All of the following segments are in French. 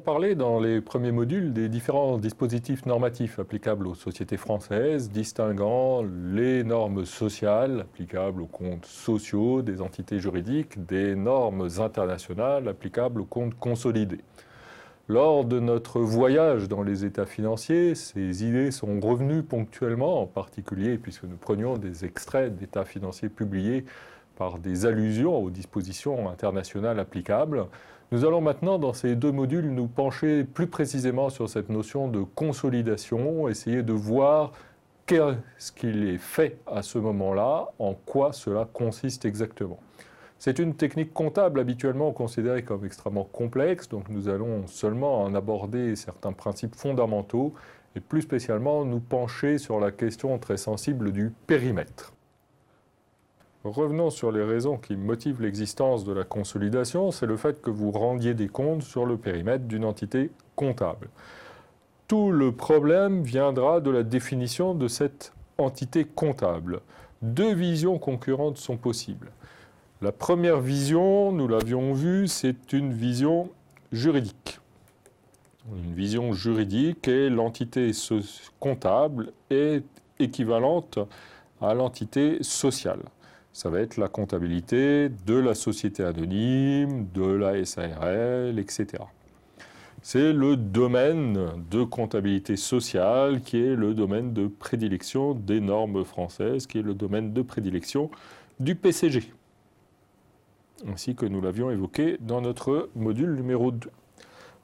parlé dans les premiers modules des différents dispositifs normatifs applicables aux sociétés françaises, distinguant les normes sociales applicables aux comptes sociaux des entités juridiques des normes internationales applicables aux comptes consolidés. Lors de notre voyage dans les états financiers, ces idées sont revenues ponctuellement, en particulier puisque nous prenions des extraits d'états financiers publiés par des allusions aux dispositions internationales applicables. Nous allons maintenant, dans ces deux modules, nous pencher plus précisément sur cette notion de consolidation, essayer de voir qu'est-ce qu'il est fait à ce moment-là, en quoi cela consiste exactement. C'est une technique comptable habituellement considérée comme extrêmement complexe, donc nous allons seulement en aborder certains principes fondamentaux et plus spécialement nous pencher sur la question très sensible du périmètre. Revenons sur les raisons qui motivent l'existence de la consolidation, c'est le fait que vous rendiez des comptes sur le périmètre d'une entité comptable. Tout le problème viendra de la définition de cette entité comptable. Deux visions concurrentes sont possibles. La première vision, nous l'avions vu, c'est une vision juridique. Une vision juridique et l'entité comptable est équivalente à l'entité sociale. Ça va être la comptabilité de la société anonyme, de la SARL, etc. C'est le domaine de comptabilité sociale qui est le domaine de prédilection des normes françaises, qui est le domaine de prédilection du PCG ainsi que nous l'avions évoqué dans notre module numéro 2.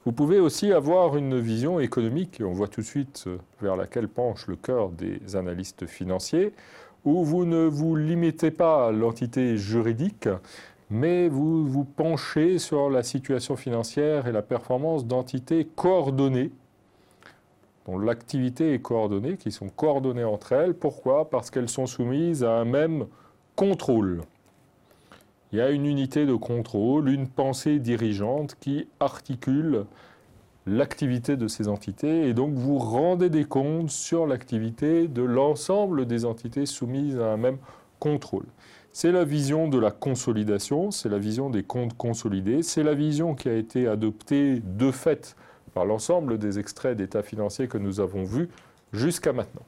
Vous pouvez aussi avoir une vision économique, et on voit tout de suite vers laquelle penche le cœur des analystes financiers, où vous ne vous limitez pas à l'entité juridique, mais vous vous penchez sur la situation financière et la performance d'entités coordonnées, dont l'activité est coordonnée, qui sont coordonnées entre elles. Pourquoi? Parce qu'elles sont soumises à un même contrôle il y a une unité de contrôle, une pensée dirigeante qui articule l'activité de ces entités et donc vous rendez des comptes sur l'activité de l'ensemble des entités soumises à un même contrôle. C'est la vision de la consolidation, c'est la vision des comptes consolidés, c'est la vision qui a été adoptée de fait par l'ensemble des extraits d'état financiers que nous avons vus jusqu'à maintenant.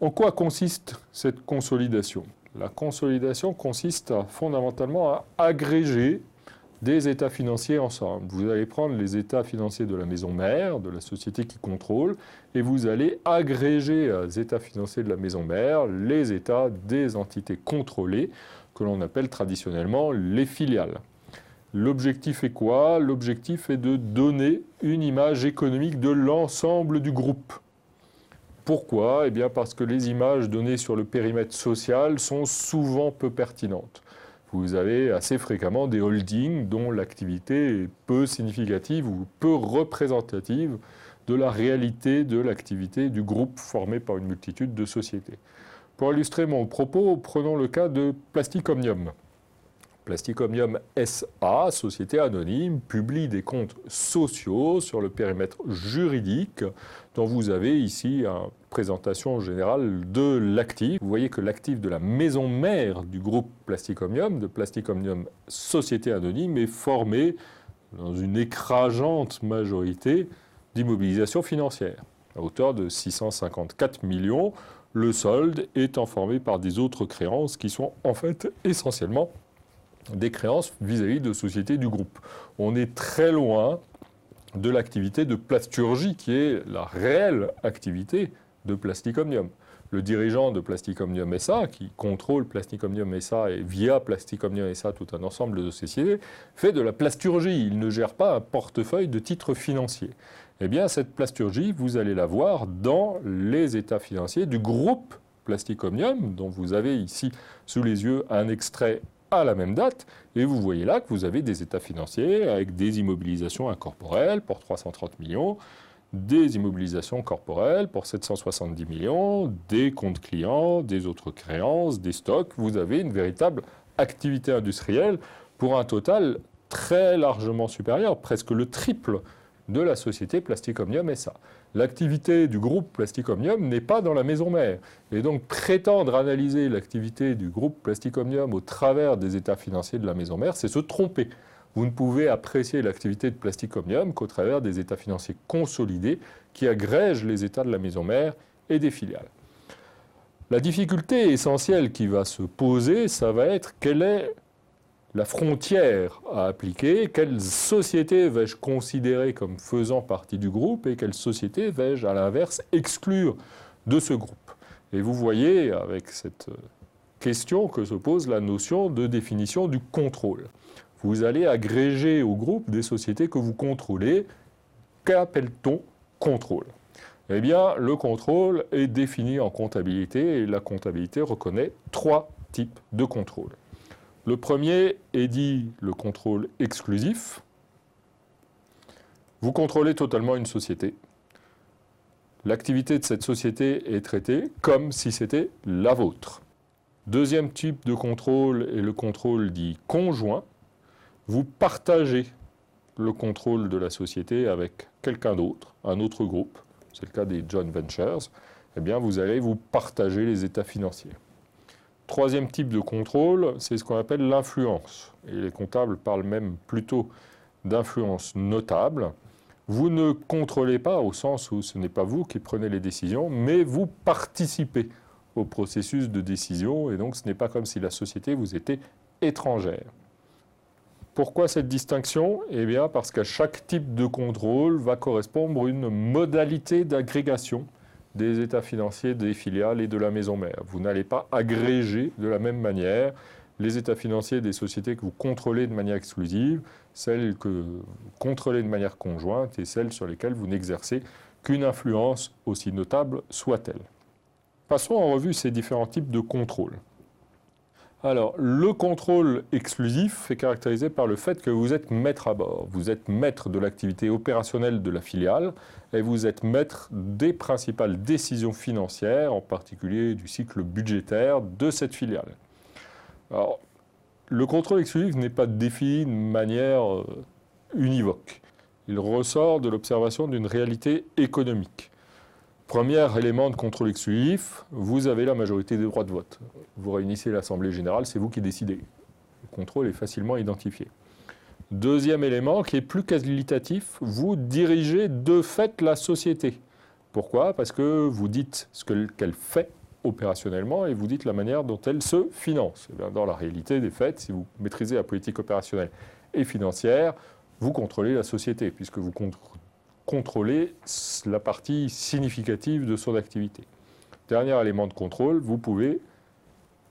En quoi consiste cette consolidation? La consolidation consiste fondamentalement à agréger des états financiers ensemble. Vous allez prendre les états financiers de la maison mère, de la société qui contrôle, et vous allez agréger aux états financiers de la maison mère les états des entités contrôlées, que l'on appelle traditionnellement les filiales. L'objectif est quoi? L'objectif est de donner une image économique de l'ensemble du groupe. Pourquoi? Eh bien parce que les images données sur le périmètre social sont souvent peu pertinentes. Vous avez assez fréquemment des holdings dont l'activité est peu significative ou peu représentative de la réalité de l'activité du groupe formé par une multitude de sociétés. Pour illustrer mon propos, prenons le cas de Plastic Omnium. Plasticomium SA, société anonyme, publie des comptes sociaux sur le périmètre juridique dont vous avez ici une présentation générale de l'actif. Vous voyez que l'actif de la maison mère du groupe Plasticomium, de Plasticomium Société Anonyme, est formé dans une écrageante majorité d'immobilisation financière, à hauteur de 654 millions. Le solde étant formé par des autres créances qui sont en fait essentiellement des créances vis-à-vis de sociétés du groupe. On est très loin de l'activité de plasturgie qui est la réelle activité de Plasticomnium. Le dirigeant de Plasticomnium SA, qui contrôle Plasticomnium SA et via Plasticomnium SA tout un ensemble de sociétés, fait de la plasturgie. Il ne gère pas un portefeuille de titres financiers. Eh bien, cette plasturgie, vous allez la voir dans les états financiers du groupe Plasticomnium, dont vous avez ici sous les yeux un extrait à la même date. Et vous voyez là que vous avez des états financiers avec des immobilisations incorporelles pour 330 millions, des immobilisations corporelles pour 770 millions, des comptes clients, des autres créances, des stocks. Vous avez une véritable activité industrielle pour un total très largement supérieur, presque le triple de la société Plastic Omnium SA. L'activité du groupe Plastic Omnium n'est pas dans la maison mère. Et donc prétendre analyser l'activité du groupe Plastic Omnium au travers des états financiers de la maison mère, c'est se tromper. vous ne pouvez apprécier l'activité de Plastic Omnium qu'au travers des états financiers consolidés qui agrègent les états de la maison mère et des filiales. La difficulté essentielle qui va se poser, ça va être quelle est la frontière à appliquer, quelle société vais-je considérer comme faisant partie du groupe et quelle société vais-je, à l'inverse, exclure de ce groupe? Et vous voyez avec cette question que se pose la notion de définition du contrôle. Vous allez agréger au groupe des sociétés que vous contrôlez. Qu'appelle-t-on contrôle? Eh bien, le contrôle est défini en comptabilité et la comptabilité reconnaît trois types de contrôle. Le premier est dit le contrôle exclusif. Vous contrôlez totalement une société. L'activité de cette société est traitée comme si c'était la vôtre. Deuxième type de contrôle est le contrôle dit conjoint. Vous partagez le contrôle de la société avec quelqu'un d'autre, un autre groupe, c'est le cas des joint ventures, eh bien vous allez vous partager les états financiers. Troisième type de contrôle, c'est ce qu'on appelle l'influence. Et les comptables parlent même plutôt d'influence notable. Vous ne contrôlez pas au sens où ce n'est pas vous qui prenez les décisions, mais vous participez au processus de décision, et donc ce n'est pas comme si la société vous était étrangère. Pourquoi cette distinction? Eh bien parce qu'à chaque type de contrôle va correspondre une modalité d'agrégation des états financiers des filiales et de la maison mère. Vous n'allez pas agréger de la même manière les états financiers des sociétés que vous contrôlez de manière exclusive, celles que vous contrôlez de manière conjointe et celles sur lesquelles vous n'exercez qu'une influence aussi notable soit-elle. Passons en revue ces différents types de contrôle. Alors, le contrôle exclusif est caractérisé par le fait que vous êtes maître à bord. Vous êtes maître de l'activité opérationnelle de la filiale et vous êtes maître des principales décisions financières, en particulier du cycle budgétaire de cette filiale. Alors, le contrôle exclusif n'est pas défini de manière euh, univoque. Il ressort de l'observation d'une réalité économique. Premier élément de contrôle exclusif, vous avez la majorité des droits de vote. Vous réunissez l'Assemblée générale, c'est vous qui décidez. Le contrôle est facilement identifié. Deuxième élément qui est plus qualitatif, vous dirigez de fait la société. Pourquoi? Parce que vous dites ce qu'elle fait opérationnellement et vous dites la manière dont elle se finance. Eh dans la réalité des faits, si vous maîtrisez la politique opérationnelle et financière, vous contrôlez la société, puisque vous contrôler la partie significative de son activité. Dernier élément de contrôle, vous pouvez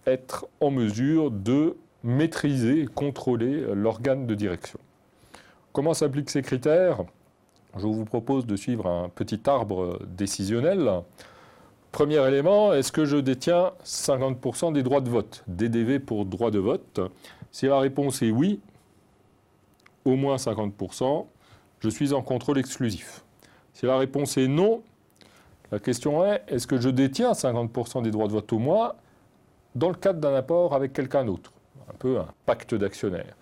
être en mesure de maîtriser, contrôler l'organe de direction. Comment s'appliquent ces critères? Je vous propose de suivre un petit arbre décisionnel. Premier élément, est-ce que je détiens 50% des droits de vote? DDV pour droit de vote? Si la réponse est oui, au moins 50%, je suis en contrôle exclusif. Si la réponse est non, la question est est-ce que je détiens 50% des droits de vote au moins dans le cadre d'un apport avec quelqu'un d'autre? Un peu un pacte d'actionnaires.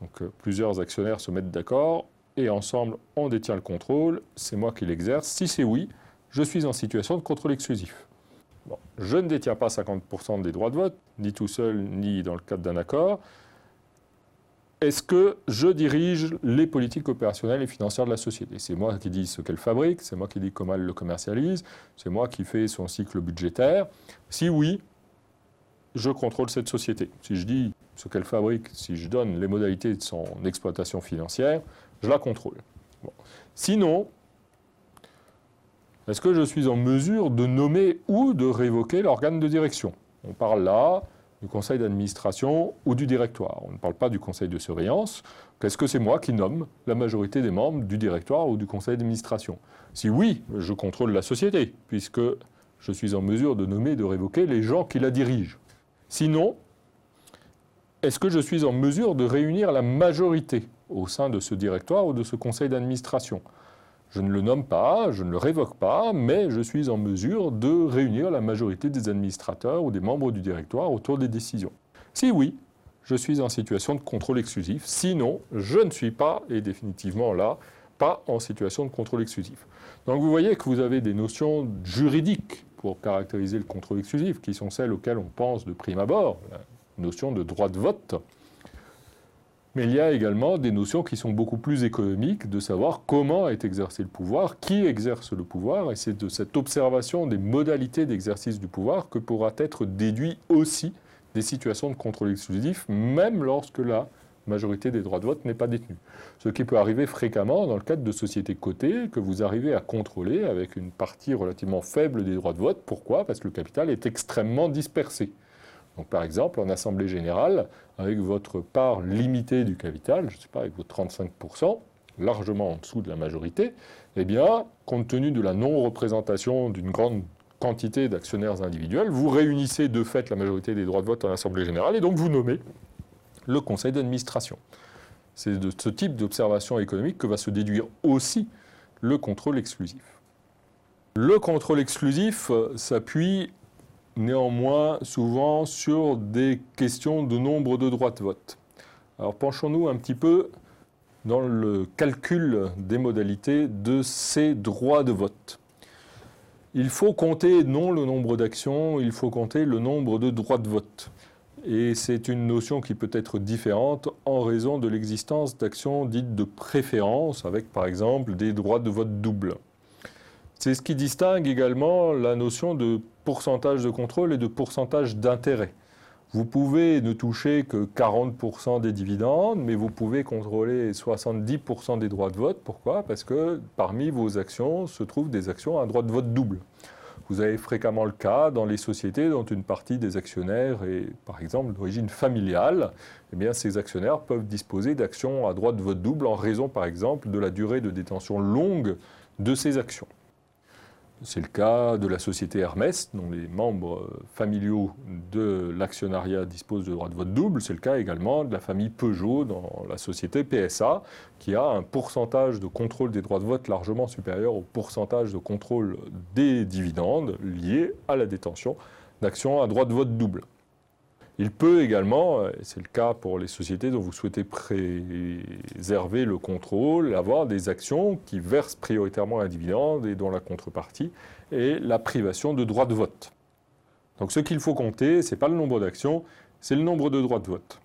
Donc euh, plusieurs actionnaires se mettent d'accord et ensemble on détient le contrôle, c'est moi qui l'exerce. Si c'est oui, je suis en situation de contrôle exclusif. je ne détiens pas 50% des droits de vote, ni tout seul, ni dans le cadre d'un accord est-ce que je dirige les politiques opérationnelles et financières de la société? C'est moi qui dis ce qu'elle fabrique, c'est moi qui dis comment elle le commercialise, c'est moi qui fais son cycle budgétaire. Si oui, je contrôle cette société. Si je dis ce qu'elle fabrique, si je donne les modalités de son exploitation financière, je la contrôle. Sinon, est-ce que je suis en mesure de nommer ou de révoquer l'organe de direction? On parle là du conseil d'administration ou du directoire. On ne parle pas du conseil de surveillance. Qu'est-ce que c'est moi qui nomme la majorité des membres du directoire ou du conseil d'administration? Si oui, je contrôle la société, puisque je suis en mesure de nommer et de révoquer les gens qui la dirigent. Sinon, est-ce que je suis en mesure de réunir la majorité au sein de ce directoire ou de ce conseil d'administration? Je ne le nomme pas, je ne le révoque pas, mais je suis en mesure de réunir la majorité des administrateurs ou des membres du directoire autour des décisions. Si oui, je suis en situation de contrôle exclusif. Sinon, je ne suis pas, et définitivement là, pas en situation de contrôle exclusif. Donc vous voyez que vous avez des notions juridiques pour caractériser le contrôle exclusif, qui sont celles auxquelles on pense de prime abord, la notion de droit de vote. Mais il y a également des notions qui sont beaucoup plus économiques, de savoir comment est exercé le pouvoir, qui exerce le pouvoir, et c'est de cette observation des modalités d'exercice du pouvoir que pourra être déduit aussi des situations de contrôle exclusif, même lorsque la majorité des droits de vote n'est pas détenue. Ce qui peut arriver fréquemment dans le cadre de sociétés cotées, que vous arrivez à contrôler avec une partie relativement faible des droits de vote. Pourquoi? Parce que le capital est extrêmement dispersé. Donc, par exemple, en Assemblée générale, avec votre part limitée du capital, je ne sais pas, avec vos 35%, largement en dessous de la majorité, eh bien, compte tenu de la non-représentation d'une grande quantité d'actionnaires individuels, vous réunissez de fait la majorité des droits de vote en Assemblée générale et donc vous nommez le conseil d'administration. C'est de ce type d'observation économique que va se déduire aussi le contrôle exclusif. Le contrôle exclusif euh, s'appuie néanmoins souvent sur des questions de nombre de droits de vote. Alors penchons-nous un petit peu dans le calcul des modalités de ces droits de vote. Il faut compter non le nombre d'actions, il faut compter le nombre de droits de vote. Et c'est une notion qui peut être différente en raison de l'existence d'actions dites de préférence, avec par exemple des droits de vote double. C'est ce qui distingue également la notion de de contrôle et de pourcentage d'intérêt. Vous pouvez ne toucher que 40% des dividendes, mais vous pouvez contrôler 70% des droits de vote. Pourquoi? Parce que parmi vos actions se trouvent des actions à droit de vote double. Vous avez fréquemment le cas dans les sociétés dont une partie des actionnaires est, par exemple, d'origine familiale. Eh bien, ces actionnaires peuvent disposer d'actions à droit de vote double en raison, par exemple, de la durée de détention longue de ces actions. C'est le cas de la société Hermès, dont les membres familiaux de l'actionnariat disposent de droits de vote double. C'est le cas également de la famille Peugeot dans la société PSA, qui a un pourcentage de contrôle des droits de vote largement supérieur au pourcentage de contrôle des dividendes liés à la détention d'actions à droit de vote double. Il peut également, et c'est le cas pour les sociétés dont vous souhaitez préserver le contrôle, avoir des actions qui versent prioritairement un dividende et dont la contrepartie est la privation de droits de vote. Donc ce qu'il faut compter, ce n'est pas le nombre d'actions, c'est le nombre de droits de vote.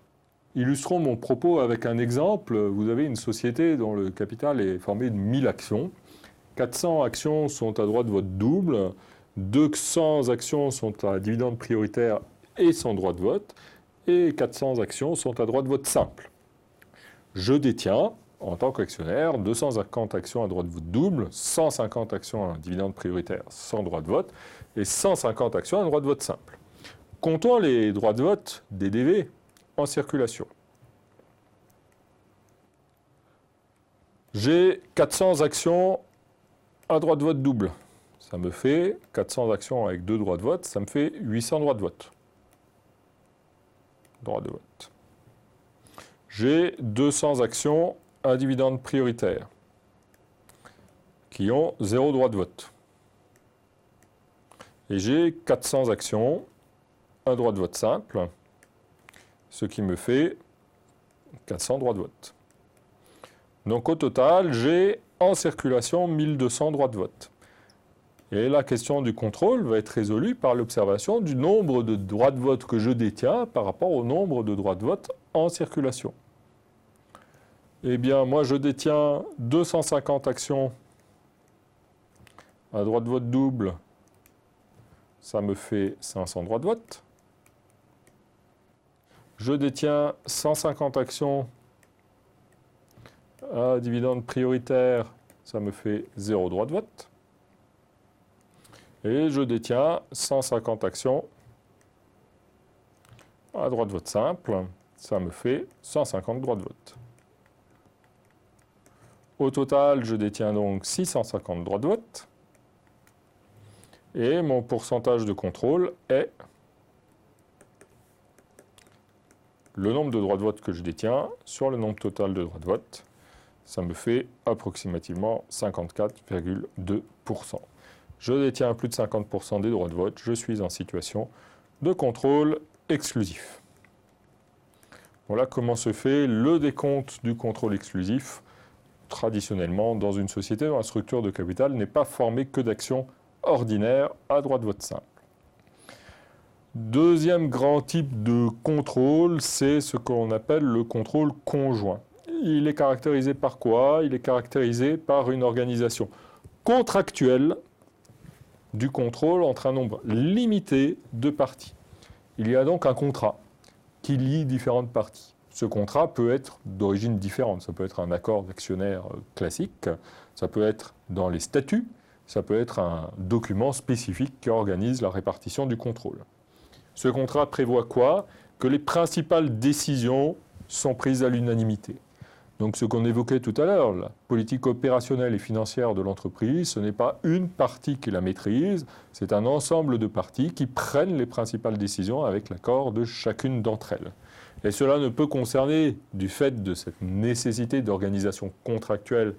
Illustrons mon propos avec un exemple. Vous avez une société dont le capital est formé de 1000 actions. 400 actions sont à droit de vote double, 200 actions sont à dividende prioritaire et sans droit de vote, et 400 actions sont à droit de vote simple. Je détiens, en tant qu'actionnaire, 250 actions à droit de vote double, 150 actions à un dividende prioritaire sans droit de vote, et 150 actions à droit de vote simple. Comptons les droits de vote DDV en circulation. J'ai 400 actions à droit de vote double. Ça me fait 400 actions avec deux droits de vote, ça me fait 800 droits de vote droit de vote. J'ai 200 actions à dividende prioritaire qui ont zéro droit de vote. Et j'ai 400 actions, un droit de vote simple, ce qui me fait 400 droits de vote. Donc au total, j'ai en circulation 1200 droits de vote. Et la question du contrôle va être résolue par l'observation du nombre de droits de vote que je détiens par rapport au nombre de droits de vote en circulation. Eh bien, moi, je détiens 250 actions à droit de vote double. Ça me fait 500 droits de vote. Je détiens 150 actions à dividende prioritaire. Ça me fait 0 droit de vote. Et je détiens 150 actions à droit de vote simple. Ça me fait 150 droits de vote. Au total, je détiens donc 650 droits de vote. Et mon pourcentage de contrôle est le nombre de droits de vote que je détiens sur le nombre total de droits de vote. Ça me fait approximativement 54,2% je détiens plus de 50% des droits de vote, je suis en situation de contrôle exclusif. Voilà comment se fait le décompte du contrôle exclusif. Traditionnellement, dans une société dont la structure de capital n'est pas formée que d'actions ordinaires à droit de vote simple. Deuxième grand type de contrôle, c'est ce qu'on appelle le contrôle conjoint. Il est caractérisé par quoi? Il est caractérisé par une organisation contractuelle du contrôle entre un nombre limité de parties. Il y a donc un contrat qui lie différentes parties. Ce contrat peut être d'origine différente. Ça peut être un accord d'actionnaire classique, ça peut être dans les statuts, ça peut être un document spécifique qui organise la répartition du contrôle. Ce contrat prévoit quoi? Que les principales décisions sont prises à l'unanimité. Donc ce qu'on évoquait tout à l'heure, la politique opérationnelle et financière de l'entreprise, ce n'est pas une partie qui la maîtrise, c'est un ensemble de parties qui prennent les principales décisions avec l'accord de chacune d'entre elles. Et cela ne peut concerner, du fait de cette nécessité d'organisation contractuelle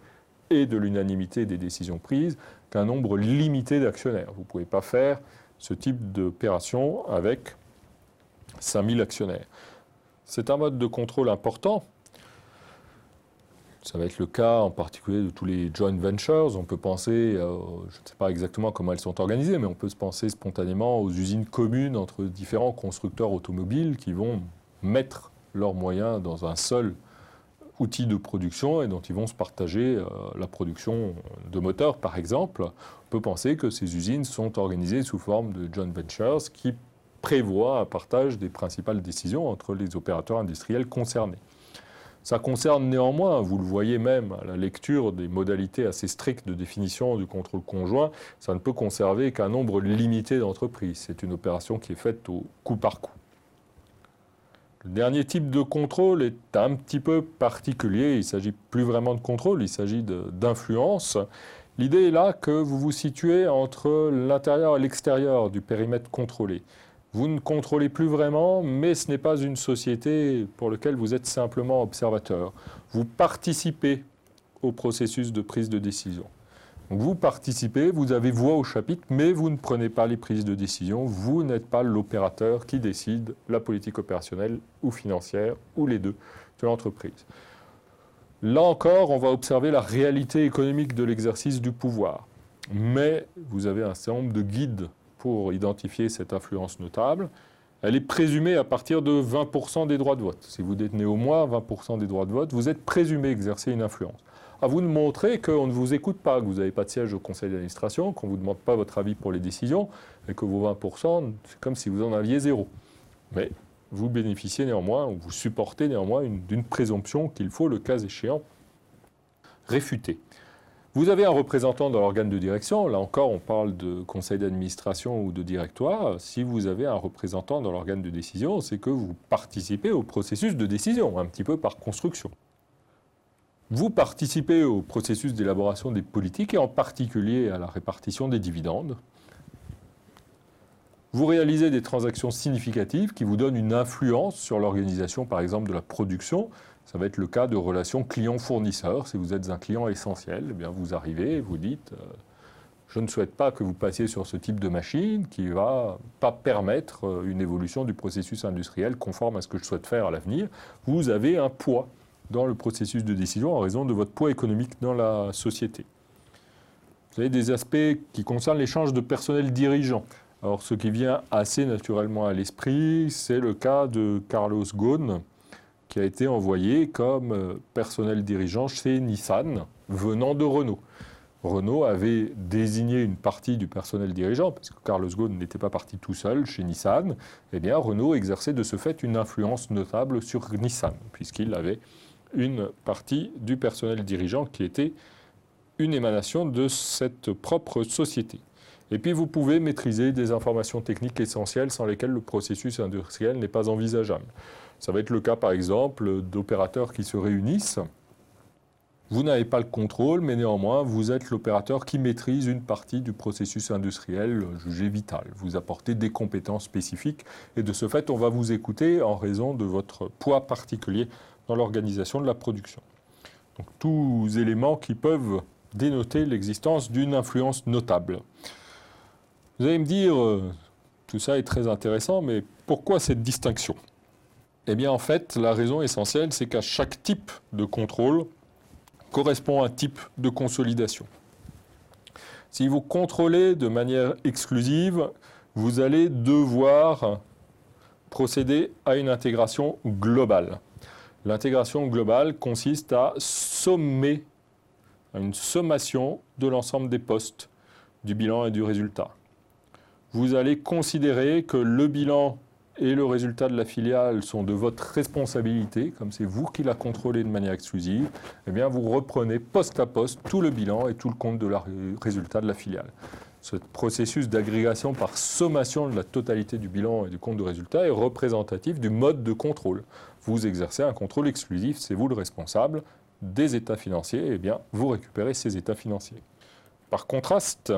et de l'unanimité des décisions prises, qu'un nombre limité d'actionnaires. Vous ne pouvez pas faire ce type d'opération avec 5000 actionnaires. C'est un mode de contrôle important. Ça va être le cas en particulier de tous les joint ventures. On peut penser, je ne sais pas exactement comment elles sont organisées, mais on peut se penser spontanément aux usines communes entre différents constructeurs automobiles qui vont mettre leurs moyens dans un seul outil de production et dont ils vont se partager euh, la production de moteurs, par exemple. On peut penser que ces usines sont organisées sous forme de joint ventures qui prévoient un partage des principales décisions entre les opérateurs industriels concernés. Ça concerne néanmoins, vous le voyez même à la lecture des modalités assez strictes de définition du contrôle conjoint, ça ne peut conserver qu'un nombre limité d'entreprises. C'est une opération qui est faite au coup par coup. Le dernier type de contrôle est un petit peu particulier. Il ne s'agit plus vraiment de contrôle, il s'agit d'influence. L'idée est là que vous vous situez entre l'intérieur et l'extérieur du périmètre contrôlé. Vous ne contrôlez plus vraiment, mais ce n'est pas une société pour laquelle vous êtes simplement observateur. Vous participez au processus de prise de décision vous participez, vous avez voix au chapitre, mais vous ne prenez pas les prises de décision, vous n'êtes pas l'opérateur qui décide la politique opérationnelle ou financière, ou les deux, de l'entreprise. Là encore, on va observer la réalité économique de l'exercice du pouvoir. Mais vous avez un certain nombre de guides pour identifier cette influence notable. Elle est présumée à partir de 20% des droits de vote. Si vous détenez au moins 20% des droits de vote, vous êtes présumé exercer une influence à vous de montrer qu'on ne vous écoute pas, que vous n'avez pas de siège au conseil d'administration, qu'on ne vous demande pas votre avis pour les décisions, et que vos 20%, c'est comme si vous en aviez zéro. Mais vous bénéficiez néanmoins, ou vous supportez néanmoins d'une présomption qu'il faut, le cas échéant, réfuter. Vous avez un représentant dans l'organe de direction, là encore on parle de conseil d'administration ou de directoire, si vous avez un représentant dans l'organe de décision, c'est que vous participez au processus de décision, un petit peu par construction. Vous participez au processus d'élaboration des politiques et en particulier à la répartition des dividendes. Vous réalisez des transactions significatives qui vous donnent une influence sur l'organisation, par exemple, de la production. Ça va être le cas de relations client-fournisseur. Si vous êtes un client essentiel, eh bien vous arrivez et vous dites euh, Je ne souhaite pas que vous passiez sur ce type de machine qui ne va pas permettre euh, une évolution du processus industriel conforme à ce que je souhaite faire à l'avenir. Vous avez un poids dans le processus de décision en raison de votre poids économique dans la société. Vous avez des aspects qui concernent l'échange de personnel dirigeant. Alors, ce qui vient assez naturellement à l'esprit, c'est le cas de Carlos Ghosn, qui a été envoyé comme euh, personnel dirigeant chez Nissan, venant de Renault. Renault avait désigné une partie du personnel dirigeant, parce que Carlos Ghosn n'était pas parti tout seul chez Nissan, eh bien Renault exerçait de ce fait une influence notable sur Nissan, puisqu'il avait une partie du personnel dirigeant qui était une émanation de cette propre société. Et puis vous pouvez maîtriser des informations techniques essentielles sans lesquelles le processus industriel n'est pas envisageable. Ça va être le cas par exemple d'opérateurs qui se réunissent. Vous n'avez pas le contrôle, mais néanmoins, vous êtes l'opérateur qui maîtrise une partie du processus industriel jugé vital. Vous apportez des compétences spécifiques et de ce fait, on va vous écouter en raison de votre poids particulier dans l'organisation de la production. Donc, tous éléments qui peuvent dénoter l'existence d'une influence notable. Vous allez me dire, euh, tout ça est très intéressant, mais pourquoi cette distinction? Eh bien, en fait, la raison essentielle, c'est qu'à chaque type de contrôle correspond un type de consolidation. Si vous contrôlez de manière exclusive, vous allez devoir procéder à une intégration globale. L'intégration globale consiste à sommer, à une sommation de l'ensemble des postes du bilan et du résultat. Vous allez considérer que le bilan et le résultat de la filiale sont de votre responsabilité, comme c'est vous qui la contrôlez de manière exclusive, eh bien vous reprenez poste à poste tout le bilan et tout le compte de résultat de la filiale. Ce processus d'agrégation par sommation de la totalité du bilan et du compte de résultat est représentatif du mode de contrôle. Vous exercez un contrôle exclusif, c'est vous le responsable des états financiers, eh bien vous récupérez ces états financiers. Par contraste,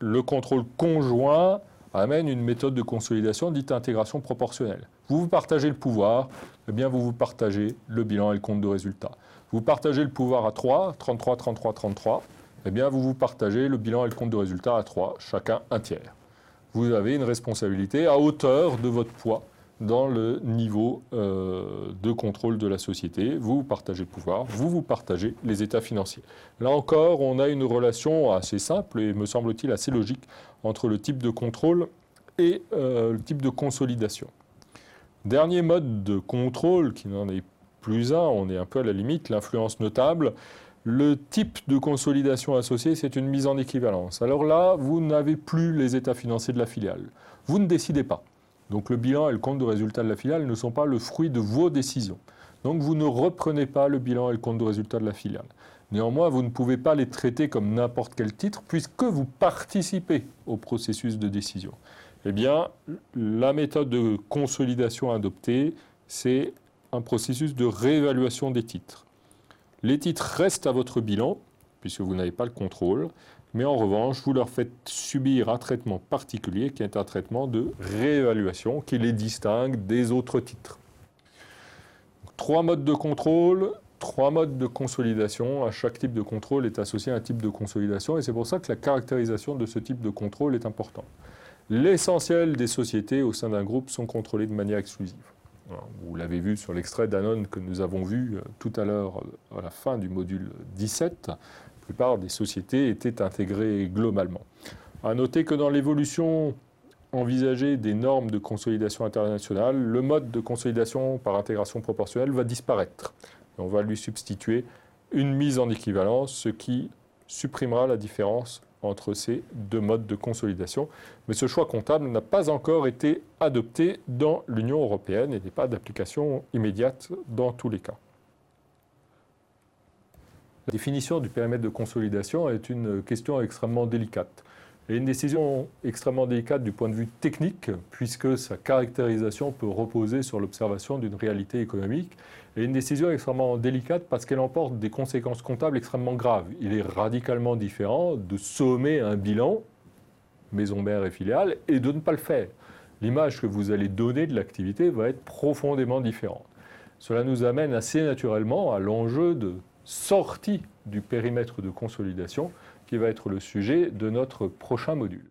le contrôle conjoint amène une méthode de consolidation dite intégration proportionnelle. Vous vous partagez le pouvoir, eh bien vous vous partagez le bilan et le compte de résultat. Vous partagez le pouvoir à 3, 33, 33, 33, eh bien vous vous partagez le bilan et le compte de résultat à 3, chacun un tiers. Vous avez une responsabilité à hauteur de votre poids dans le niveau euh, de contrôle de la société. Vous partagez le pouvoir, vous vous partagez les états financiers. Là encore, on a une relation assez simple et me semble-t-il assez logique entre le type de contrôle et euh, le type de consolidation. Dernier mode de contrôle, qui n'en est plus un, on est un peu à la limite, l'influence notable. Le type de consolidation associé, c'est une mise en équivalence. Alors là, vous n'avez plus les états financiers de la filiale. Vous ne décidez pas. Donc le bilan et le compte de résultat de la filiale ne sont pas le fruit de vos décisions. Donc vous ne reprenez pas le bilan et le compte de résultat de la filiale. Néanmoins, vous ne pouvez pas les traiter comme n'importe quel titre puisque vous participez au processus de décision. Eh bien, la méthode de consolidation adoptée, c'est un processus de réévaluation des titres. Les titres restent à votre bilan, puisque vous n'avez pas le contrôle, mais en revanche, vous leur faites subir un traitement particulier qui est un traitement de réévaluation qui les distingue des autres titres. Trois modes de contrôle, trois modes de consolidation. À chaque type de contrôle est associé un type de consolidation et c'est pour ça que la caractérisation de ce type de contrôle est importante. L'essentiel des sociétés au sein d'un groupe sont contrôlées de manière exclusive. Vous l'avez vu sur l'extrait d'Anon que nous avons vu euh, tout à l'heure euh, à la fin du module 17 plupart des sociétés étaient intégrées globalement. À noter que dans l'évolution envisagée des normes de consolidation internationale, le mode de consolidation par intégration proportionnelle va disparaître. on va lui substituer une mise en équivalence, ce qui supprimera la différence entre ces deux modes de consolidation. Mais ce choix comptable n'a pas encore été adopté dans l'Union européenne et n'est pas d'application immédiate dans tous les cas. La définition du périmètre de consolidation est une question extrêmement délicate. Et une décision extrêmement délicate du point de vue technique, puisque sa caractérisation peut reposer sur l'observation d'une réalité économique. Et une décision extrêmement délicate parce qu'elle emporte des conséquences comptables extrêmement graves. Il est radicalement différent de sommer un bilan, maison mère et filiale, et de ne pas le faire. L'image que vous allez donner de l'activité va être profondément différente. Cela nous amène assez naturellement à l'enjeu de sortie du périmètre de consolidation qui va être le sujet de notre prochain module.